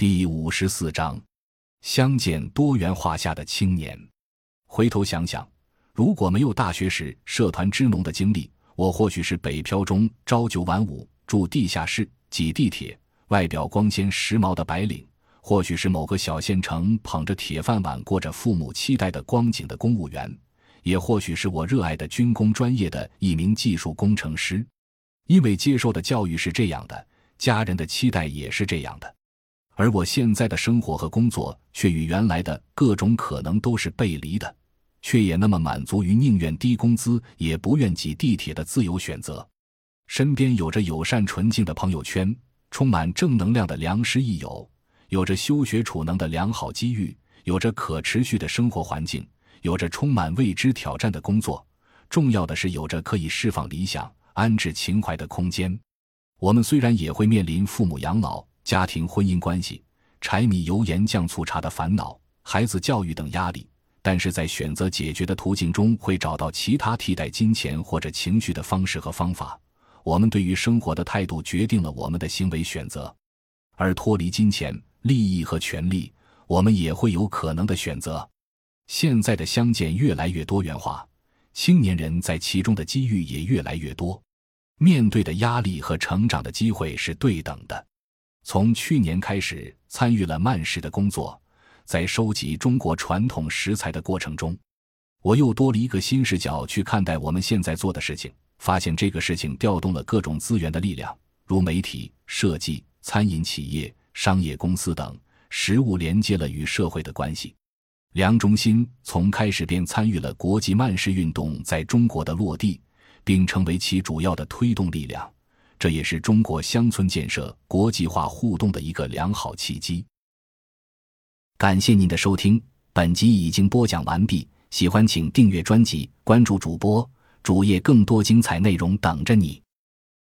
第五十四章，相见多元化下的青年。回头想想，如果没有大学时社团支农的经历，我或许是北漂中朝九晚五、住地下室、挤地铁、外表光鲜时髦的白领；或许是某个小县城捧着铁饭碗、过着父母期待的光景的公务员；也或许是我热爱的军工专业的一名技术工程师。因为接受的教育是这样的，家人的期待也是这样的。而我现在的生活和工作却与原来的各种可能都是背离的，却也那么满足于宁愿低工资也不愿挤地铁的自由选择。身边有着友善纯净的朋友圈，充满正能量的良师益友，有着休学储能的良好机遇，有着可持续的生活环境，有着充满未知挑战的工作。重要的是，有着可以释放理想、安置情怀的空间。我们虽然也会面临父母养老。家庭婚姻关系、柴米油盐酱醋茶的烦恼、孩子教育等压力，但是在选择解决的途径中，会找到其他替代金钱或者情绪的方式和方法。我们对于生活的态度决定了我们的行为选择，而脱离金钱、利益和权利，我们也会有可能的选择。现在的相见越来越多元化，青年人在其中的机遇也越来越多，面对的压力和成长的机会是对等的。从去年开始参与了慢食的工作，在收集中国传统食材的过程中，我又多了一个新视角去看待我们现在做的事情。发现这个事情调动了各种资源的力量，如媒体、设计、餐饮企业、商业公司等，食物连接了与社会的关系。梁中新从开始便参与了国际慢食运动在中国的落地，并成为其主要的推动力量。这也是中国乡村建设国际化互动的一个良好契机。感谢您的收听，本集已经播讲完毕。喜欢请订阅专辑，关注主播主页，更多精彩内容等着你。